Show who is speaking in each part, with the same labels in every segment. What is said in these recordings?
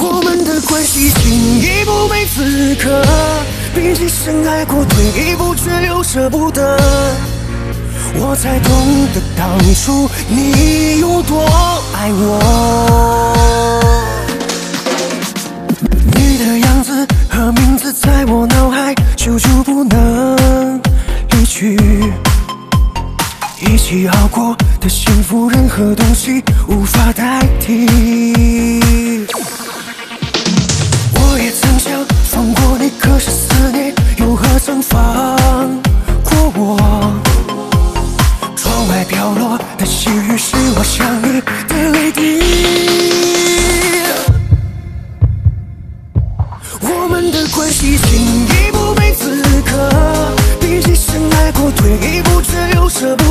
Speaker 1: 我们的关系进一步没资格，毕竟深爱过，退一步却又舍不得。我才懂得当初你有多爱我。你的样子和名字在我脑海久久不能离去，一起熬过的幸福，任何东西无法代替。角落的细雨，是我想你的泪滴。我们的关系进一步没资格，毕竟深爱过，退一步却又舍不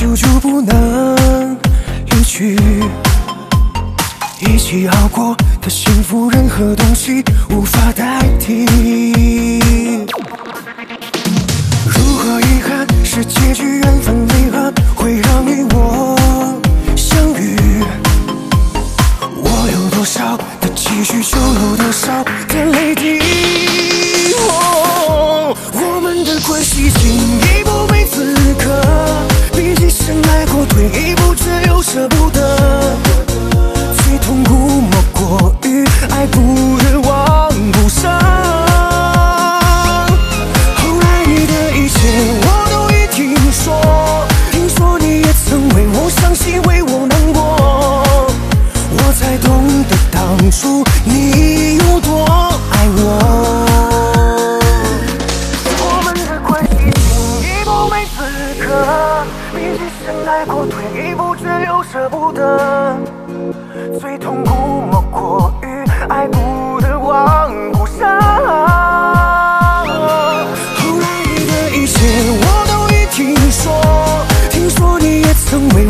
Speaker 1: 久久不能离去，一起熬过的幸福，任何东西无法代舍不得爱过退一步却又舍不得最痛苦莫过于爱不得忘不舍后来你的一切我都已听说听说你也曾为